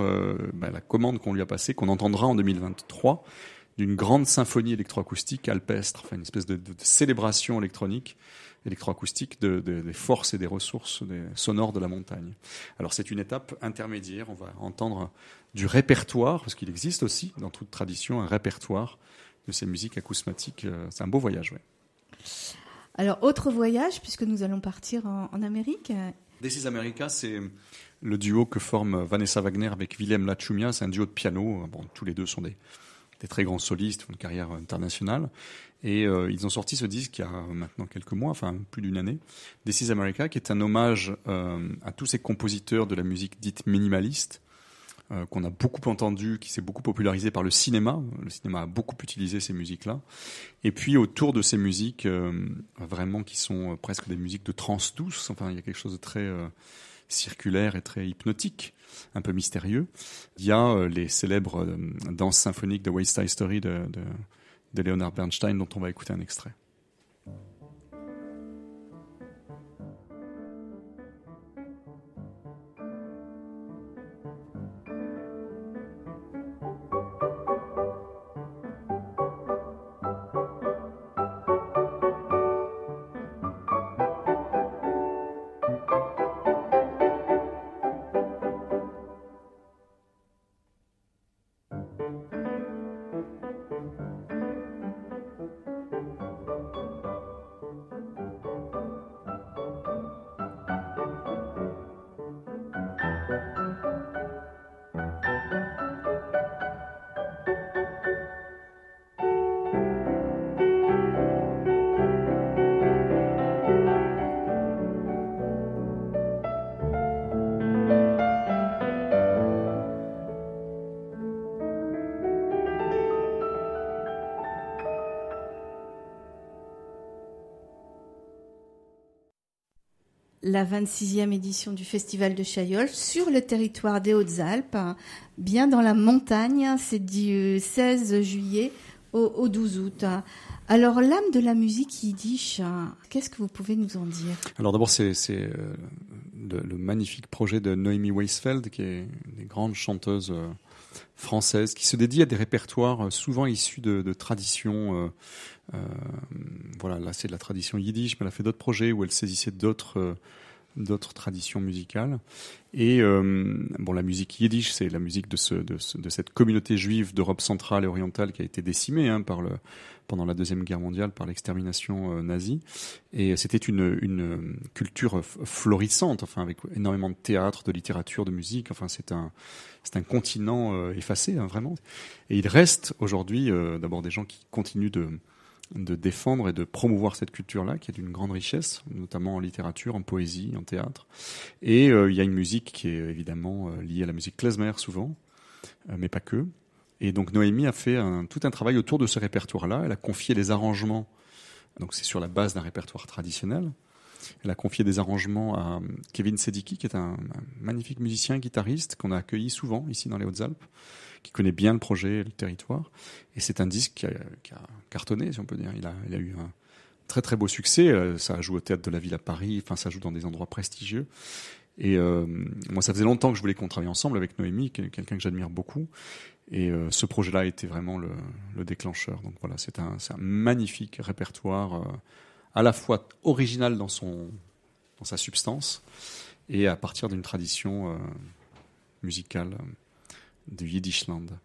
Speaker 3: ben, la commande qu'on lui a passée, qu'on entendra en 2023, d'une grande symphonie électroacoustique alpestre, enfin une espèce de, célébration électronique, électroacoustique de, des forces et des ressources des sonores de la montagne. Alors c'est une étape intermédiaire, on va entendre du répertoire, parce qu'il existe aussi dans toute tradition un répertoire de ces musiques acousmatiques. C'est un beau voyage, oui.
Speaker 2: Alors, autre voyage, puisque nous allons partir en, Amérique.
Speaker 3: This is America, c'est le duo que forme Vanessa Wagner avec Willem Lachumia. C'est un duo de piano. Bon, tous les deux sont des, des très grands solistes, une carrière internationale. Et euh, ils ont sorti ce disque il y a maintenant quelques mois, enfin plus d'une année, This is America, qui est un hommage euh, à tous ces compositeurs de la musique dite minimaliste, euh, qu'on a beaucoup entendu, qui s'est beaucoup popularisé par le cinéma. Le cinéma a beaucoup utilisé ces musiques-là. Et puis autour de ces musiques, euh, vraiment qui sont presque des musiques de trance douce. Enfin, il y a quelque chose de très euh, circulaire et très hypnotique, un peu mystérieux. Il y a les célèbres danses symphoniques de West Side Story de, de Leonard Bernstein, dont on va écouter un extrait.
Speaker 2: La 26e édition du Festival de Chaillol sur le territoire des Hautes-Alpes, bien dans la montagne. C'est du 16 juillet au, 12 août. Alors, l'âme de la musique yiddish, qu'est-ce que vous pouvez nous en dire?
Speaker 3: Alors d'abord, c'est euh, le, magnifique projet de Noémie Weisfeld, qui est une des grandes chanteuses euh, françaises, qui se dédie à des répertoires euh, souvent issus de, traditions. voilà, là c'est de la tradition yiddish, mais elle a fait d'autres projets où elle saisissait d'autres d'autres traditions musicales. Et euh, bon, la musique yiddish, c'est la musique de, ce, de, de, cette communauté juive d'Europe centrale et orientale qui a été décimée hein, par le, pendant la deuxième guerre mondiale par l'extermination euh, nazie. Et c'était une, une culture florissante, enfin avec énormément de théâtre, de littérature, de musique. Enfin, c'est un un continent euh, effacé, hein, vraiment. Et il reste aujourd'hui d'abord des gens qui continuent de de défendre et de promouvoir cette culture-là, qui est d'une grande richesse, notamment en littérature, en poésie, en théâtre. Et euh, il y a une musique qui est évidemment euh, liée à la musique klezmer souvent, euh, mais pas que. Et donc Noémie a fait tout un travail autour de ce répertoire-là. Elle a confié les arrangements, donc c'est sur la base d'un répertoire traditionnel. Elle a confié des arrangements à Kevin Sediki, qui est un, un magnifique musicien guitariste qu'on a accueilli souvent ici dans les Hautes-Alpes qui connaît bien le projet, le territoire. Et c'est un disque qui a, cartonné, si on peut dire. Il a, eu un très très beau succès. Euh, ça a joué au théâtre de la ville à Paris. Enfin, ça joue dans des endroits prestigieux. Et euh, moi, ça faisait longtemps que je voulais qu'on travaille ensemble avec Noémie, quelqu'un que j'admire beaucoup. Et euh, ce projet-là a été vraiment le, le, déclencheur. Donc voilà, c'est un, un, magnifique répertoire, à la fois original dans son dans sa substance et à partir d'une tradition musicale du Yiddishland.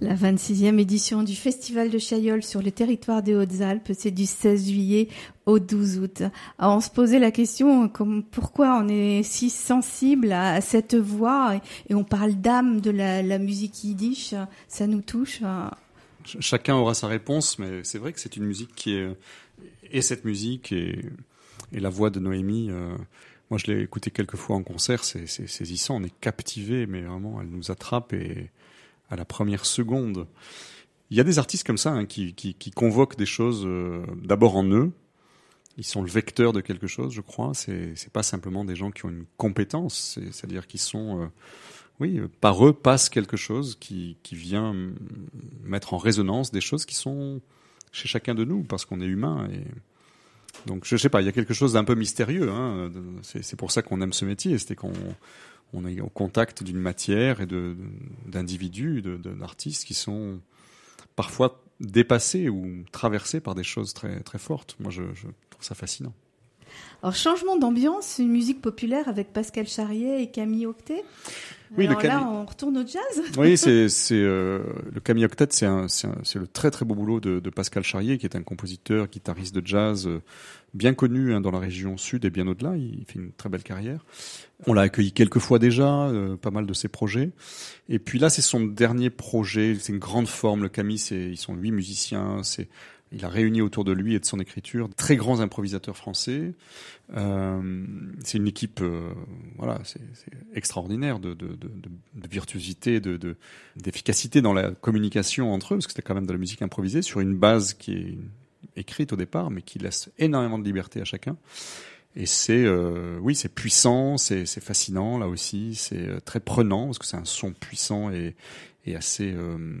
Speaker 2: La 26e édition du Festival de Chaillol sur le territoire des Hautes-Alpes, c'est du 16 juillet au 12 août. Alors on se posait la question pourquoi on est si sensible à, cette voix et, on parle d'âme de la, musique yiddish, ça nous touche.
Speaker 3: Chacun aura sa réponse, mais c'est vrai que c'est une musique qui est et cette musique et, la voix de Noémie. Euh, moi, je l'ai écoutée quelques fois en concert, c'est saisissant, on est captivé, mais vraiment, elle nous attrape et à la première seconde. Il y a des artistes comme ça hein, qui, convoquent des choses euh, d'abord en eux. Ils sont le vecteur de quelque chose, je crois. C'est c'est pas simplement des gens qui ont une compétence, c'est-à-dire qu'ils sont, euh, oui, par eux passe quelque chose qui vient mettre en résonance des choses qui sont chez chacun de nous parce qu'on est humain donc je sais pas, il y a quelque chose d'un peu mystérieux. Hein. C'est pour ça qu'on aime ce métier, c'était qu'on on est au contact d'une matière et d'individus, d'artistes qui sont parfois dépassés ou traversés par des choses très très fortes. Moi, je, je trouve ça fascinant.
Speaker 2: Alors, changement d'ambiance, une musique populaire avec Pascal Charrier et Camille Octet.
Speaker 3: Oui,
Speaker 2: Alors là, on retourne au jazz.
Speaker 3: Oui, c'est c'est euh, le Camille Octet, c'est c'est le très très beau boulot de, de, Pascal Charrier, qui est un compositeur, guitariste de jazz euh, bien connu hein, dans la région sud et bien au-delà. Il fait une très belle carrière. On l'a accueilli quelques fois déjà, euh, pas mal de ses projets. Et puis là, c'est son dernier projet. C'est une grande forme. Le Camille, c'est ils sont huit musiciens. C'est il a réuni autour de lui et de son écriture très grands improvisateurs français. Euh, c'est une équipe, euh, voilà, c'est extraordinaire de, de, virtuosité, de d'efficacité dans la communication entre eux, parce que c'était quand même de la musique improvisée sur une base qui est écrite au départ, mais qui laisse énormément de liberté à chacun. Et c'est, euh, oui, c'est puissant, c'est fascinant là aussi, c'est euh, très prenant parce que c'est un son puissant et, et assez euh,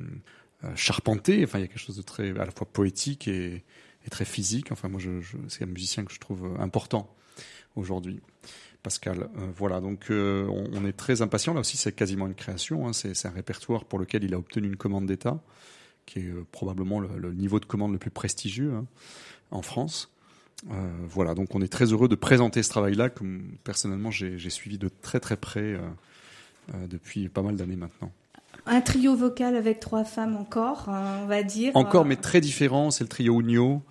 Speaker 3: charpenté. Enfin, il y a quelque chose de très à la fois poétique et, très physique. Enfin, moi, c'est un musicien que je trouve euh, important aujourd'hui. Pascal. Euh, voilà, donc on, est très impatient. Là aussi, c'est quasiment une création. Hein. C'est un répertoire pour lequel il a obtenu une commande d'État, qui est probablement le, niveau de commande le plus prestigieux hein, en France. Euh, voilà, donc on est très heureux de présenter ce travail-là, que personnellement j'ai suivi de très très près euh, euh, depuis pas mal d'années maintenant.
Speaker 2: Un trio vocal avec trois femmes encore, hein, on va dire.
Speaker 3: Encore, mais très différent. C'est le trio Unio.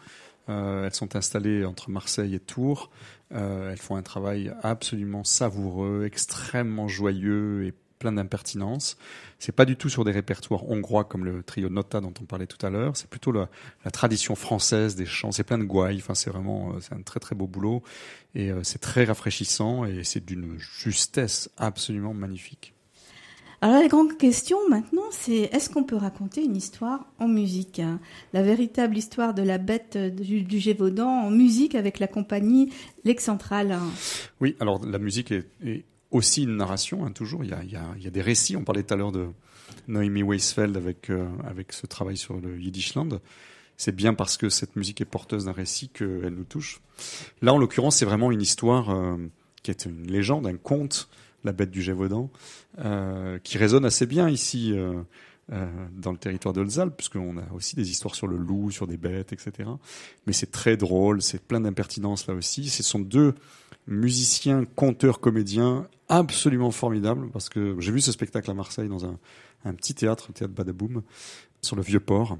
Speaker 3: Euh, elles sont installées entre Marseille et Tours. Euh, elles font un travail absolument savoureux, extrêmement joyeux et plein d'impertinence. C'est pas du tout sur des répertoires hongrois comme le trio Nota dont on parlait tout à l'heure. C'est plutôt la, tradition française des chants. C'est plein de gouailles. Enfin, c'est vraiment, euh, c'est un très très beau boulot et c'est très rafraîchissant et c'est d'une justesse absolument magnifique.
Speaker 2: Alors la grande question maintenant, c'est est-ce qu'on peut raconter une histoire en musique La véritable histoire de la bête du, Gévaudan en musique avec la compagnie L'Excentrale.
Speaker 3: Oui, alors la musique est, aussi une narration, hein, toujours. Il y, a, il, y a, il y, a, des récits. On parlait tout à l'heure de Noémie Weisfeld avec, euh, avec ce travail sur le Yiddishland. C'est bien parce que cette musique est porteuse d'un récit qu'elle nous touche. Là, en l'occurrence, c'est vraiment une histoire euh, qui est une légende, un conte la bête du Gévaudan, euh, qui résonne assez bien ici euh, euh, dans le territoire de Hautes-Alpes, puisqu'on a aussi des histoires sur le loup, sur des bêtes, etc. Mais c'est très drôle, c'est plein d'impertinence là aussi. Ce sont deux musiciens, conteurs, comédiens absolument formidables, parce que j'ai vu ce spectacle à Marseille dans un, petit théâtre, le théâtre Badaboum, sur le vieux port.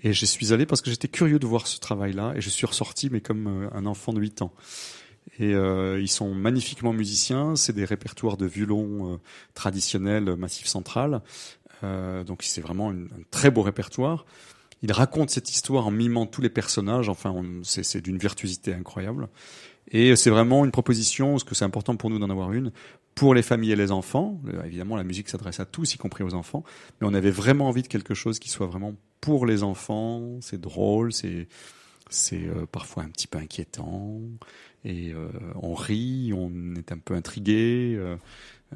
Speaker 3: Et je suis allé parce que j'étais curieux de voir ce travail-là, et je suis ressorti, mais comme un enfant de 8 ans. Et euh, ils sont magnifiquement musiciens. C'est des répertoires de violon euh, traditionnels Massif Central. Euh, donc c'est vraiment un très beau répertoire. Ils racontent cette histoire en mimant tous les personnages. Enfin, c'est d'une virtuosité incroyable. Et c'est vraiment une proposition, parce que c'est important pour nous d'en avoir une, pour les familles et les enfants. Euh, évidemment, la musique s'adresse à tous, y compris aux enfants. Mais on avait vraiment envie de quelque chose qui soit vraiment pour les enfants. C'est drôle, c'est euh, parfois un petit peu inquiétant et euh, on rit, on est un peu intrigué. Euh,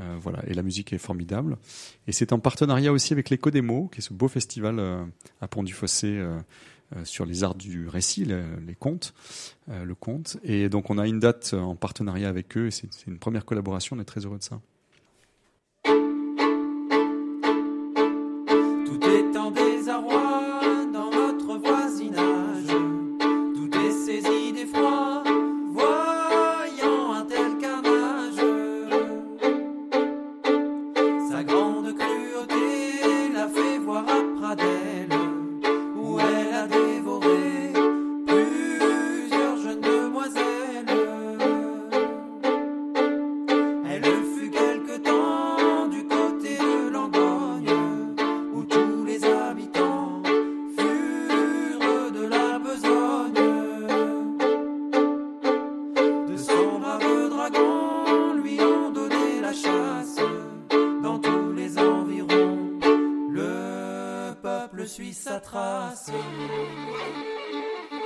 Speaker 3: euh, voilà, et la musique est formidable. Et c'est en partenariat aussi avec mots, qui est ce beau festival à Pont-du-Fossé sur les arts du récit, les, contes, le conte. Et donc on a une date en partenariat avec eux. C'est une première collaboration. On est très heureux de ça.
Speaker 1: la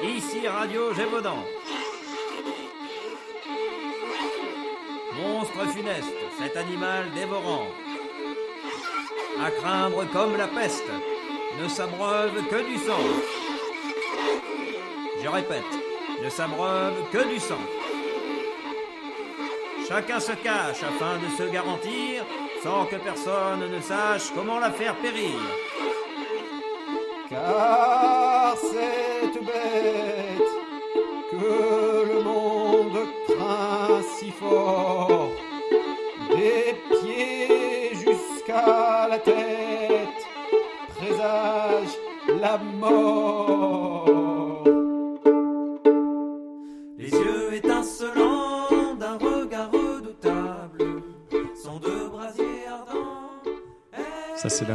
Speaker 1: Ici Radio Gévaudan. Monstre funeste, cet animal dévorant, à craindre comme la peste, ne s'abreuve que du sang. Je répète, ne s'abreuve que du sang. Chacun se cache afin de se garantir, sans que personne ne sache comment la faire périr.
Speaker 5: Car cette bête que le monde craint si fort, des pieds jusqu'à la tête, présage la mort.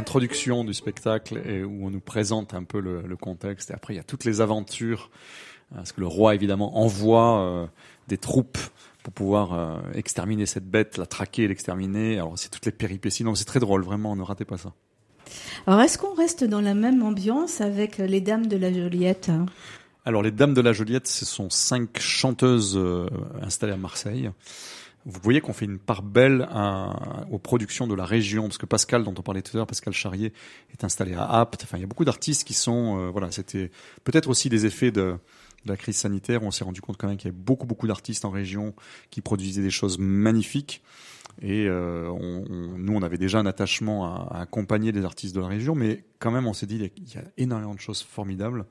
Speaker 3: L'introduction du spectacle et où on nous présente un peu le, le contexte. Et après, il y a toutes les aventures. euh, Parce que le roi, évidemment, envoie euh, des troupes pour pouvoir euh, exterminer cette bête, la traquer l'exterminer. Alors, c'est toutes les péripéties. Non, c'est très drôle, vraiment, ne ratez pas ça.
Speaker 2: Alors, est-ce qu'on reste dans la même ambiance avec les Dames de la Joliette hein?
Speaker 3: Alors, les Dames de la Joliette, ce sont cinq chanteuses euh, installées à Marseille. Vous voyez qu'on fait une part belle à- aux productions de la région, parce que Pascal, dont on parlait tout à l'heure, Pascal Charrier, est installé à Apt. Enfin, il y a beaucoup d'artistes qui sont, euh, voilà, c'était peut-être aussi des effets de, la crise sanitaire. On s'est rendu compte quand même qu'il y avait beaucoup, beaucoup d'artistes en région qui produisaient des choses magnifiques. Et euh, on, on- nous, on avait déjà un attachement à, accompagner les artistes de la région, mais quand même, on s'est dit, il y a énormément de choses formidables.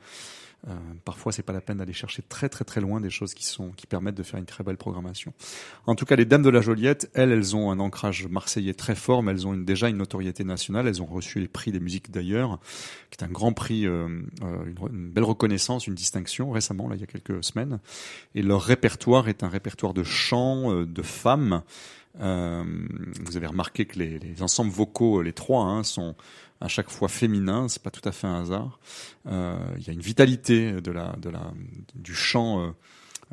Speaker 3: Euh, parfois, c'est pas la peine d'aller chercher très très très loin des choses qui sont qui permettent de faire une très belle programmation. En tout cas, les Dames de la Joliette, elles, elles ont un ancrage marseillais très fort, mais elles ont déjà une notoriété nationale. Elles ont reçu les prix des musiques d'ailleurs, qui est un grand prix, euh, euh, une, belle reconnaissance, une distinction récemment, là, il y a quelques semaines. Et leur répertoire est un répertoire de chants de femmes. Vous avez remarqué que les, les ensembles vocaux, les trois, hein, sont à chaque fois féminins. C'est pas tout à fait un hasard. Euh, il y a une vitalité de la, de la, du chant. euh,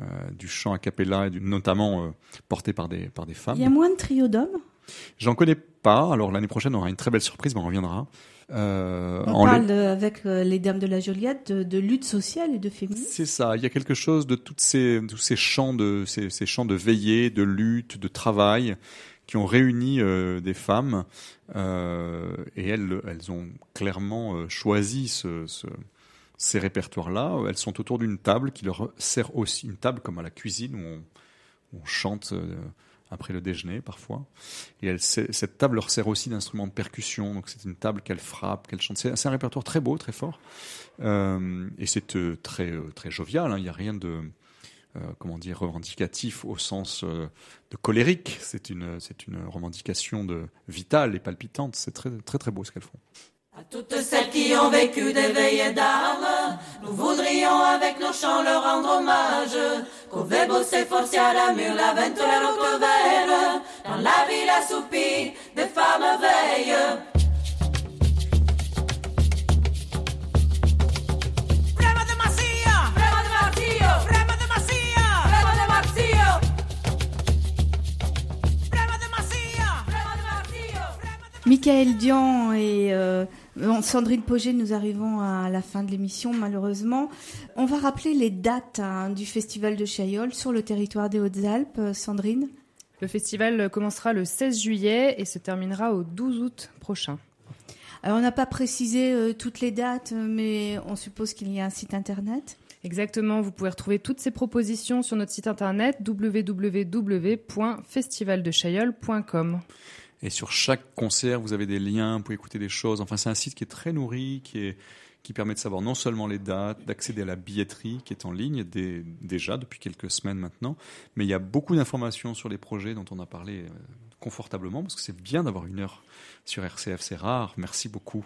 Speaker 3: euh, du chant a cappella, et du- notamment porté par des, par des femmes.
Speaker 2: Il y a moins de trio d'hommes?
Speaker 3: J'en connais pas. Alors l'année prochaine, on aura une très belle surprise, mais on reviendra. Euh,
Speaker 2: On
Speaker 3: en
Speaker 2: parle
Speaker 3: les-
Speaker 2: avec les Dames de la Joliette de, de lutte sociale et de féminisme.
Speaker 3: C'est ça. Il y a quelque chose de toutes ces, tous ces chants de, ces, ces chants de veillée, de lutte, de travail, qui ont réuni euh, des femmes, euh, et elles, elles ont clairement euh, choisi ce, ce- ces répertoires-là. Elles sont autour d'une table qui leur sert aussi une table comme à la cuisine où on, chante après le déjeuner parfois. Et cette table leur sert aussi d'instrument de percussion. Donc c'est une table qu'elle frappe, qu'elle chante. C'est un répertoire très beau, très fort. Et c'est très très jovial. hein. Il n'y a rien de comment dire revendicatif au sens euh, de colérique. C'est une c'est une revendication de vitale et palpitante. C'est très très très beau ce qu'elles font.
Speaker 6: À toutes celles qui ont vécu des veillées d'armes, nous voudrions avec nos chants leur rendre hommage. Covebo se forcia la mur, la ventura rocovel, dans la ville assoupie, des femmes veillent.
Speaker 2: Michael Dian et euh, Sandrine Poget, nous arrivons à la fin de l'émission malheureusement. On va rappeler les dates hein, du festival de Chaillol sur le territoire des Hautes-Alpes. Euh, Sandrine
Speaker 4: Le festival commencera le 16 juillet et se terminera au 12 août prochain.
Speaker 2: Alors on n'a pas précisé euh, toutes les dates, mais on suppose qu'il y a un site internet.
Speaker 4: Exactement, vous pouvez retrouver toutes ces propositions sur notre site internet www.festivaldechailleul.com.
Speaker 3: Et sur chaque concert, vous avez des liens, vous pouvez écouter des choses. Enfin, c'est un site qui est très nourri, qui, est, qui permet de savoir non seulement les dates, d'accéder à la billetterie qui est en ligne déjà depuis quelques semaines maintenant, mais il y a beaucoup d'informations sur les projets dont on a parlé euh, confortablement, parce que c'est bien d'avoir une heure sur RCF, c'est rare. Merci beaucoup.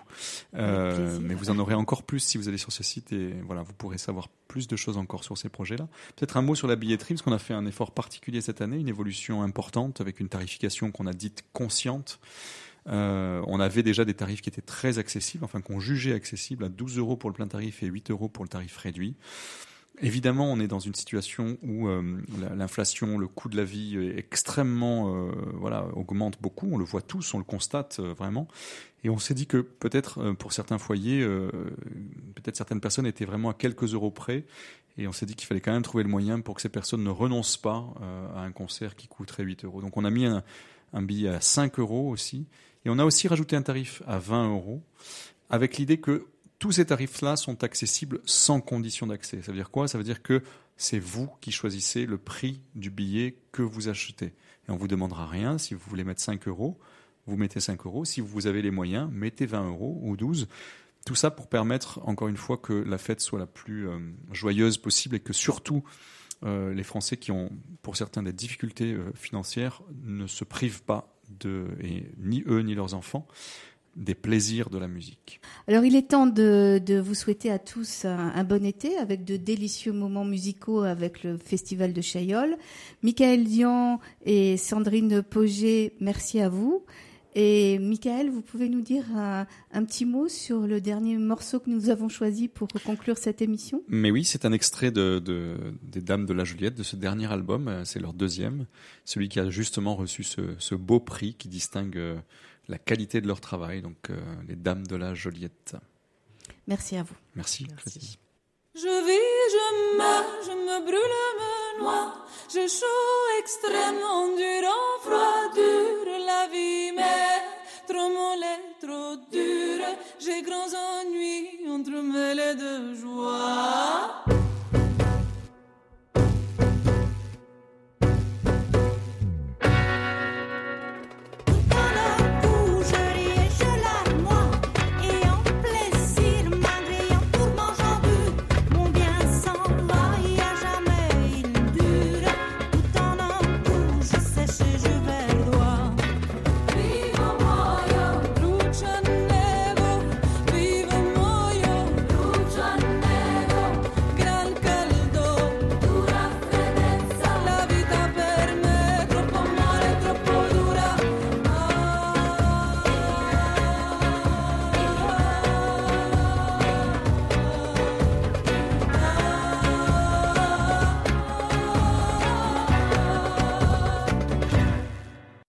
Speaker 3: Euh, mais vous en aurez encore plus si vous allez sur ce site et voilà, vous pourrez savoir plus de choses encore sur ces projets-là. Peut-être un mot sur la billetterie, parce qu'on a fait un effort particulier cette année, une évolution importante avec une tarification qu'on a dite consciente. Euh, on avait déjà des tarifs qui étaient très accessibles, enfin qu'on jugeait accessibles à 12 euros pour le plein tarif et 8 euros pour le tarif réduit. Évidemment, on est dans une situation où euh, l'inflation, le coût de la vie est extrêmement, euh, voilà, augmente beaucoup. On le voit tous, on le constate euh, vraiment. Et on s'est dit que peut-être pour certains foyers, peut-être certaines personnes étaient vraiment à quelques euros près. Et on s'est dit qu'il fallait quand même trouver le moyen pour que ces personnes ne renoncent pas à un concert qui coûterait 8 euros. Donc on a mis un, un billet à 5 euros aussi. Et on a aussi rajouté un tarif à 20 euros avec l'idée que tous ces tarifs-là sont accessibles sans condition d'accès. Ça veut dire quoi? Ça veut dire que c'est vous qui choisissez le prix du billet que vous achetez. Et on vous demandera rien. Si vous voulez mettre 5 euros, vous mettez 5 euros. Si vous avez les moyens, mettez 20 euros ou 12. Tout ça pour permettre, encore une fois, que la fête soit la plus euh, joyeuse possible et que surtout euh, les Français qui ont, pour certains, des difficultés euh, financières ne se privent pas de, et ni eux ni leurs enfants, des plaisirs de la musique.
Speaker 2: Alors il est temps de, vous souhaiter à tous un, bon été avec de délicieux moments musicaux avec le Festival de Chaillol. Michael Dian et Sandrine Poget, merci à vous. Et Michael, vous pouvez nous dire un, petit mot sur le dernier morceau que nous avons choisi pour conclure cette émission?
Speaker 3: Mais oui, c'est un extrait de, des Dames de la Juliette, de ce dernier album. C'est leur deuxième, celui qui a justement reçu ce, ce beau prix qui distingue la qualité de leur travail, donc euh, les dames de la Joliette.
Speaker 2: Merci à vous.
Speaker 3: Merci.
Speaker 6: Je vis, je meurs, je me brûle, me noie. J'ai chaud extrêmement dur, en froid dur. La vie m'est trop molle, trop dure. J'ai grands ennuis entre mêlés de joie.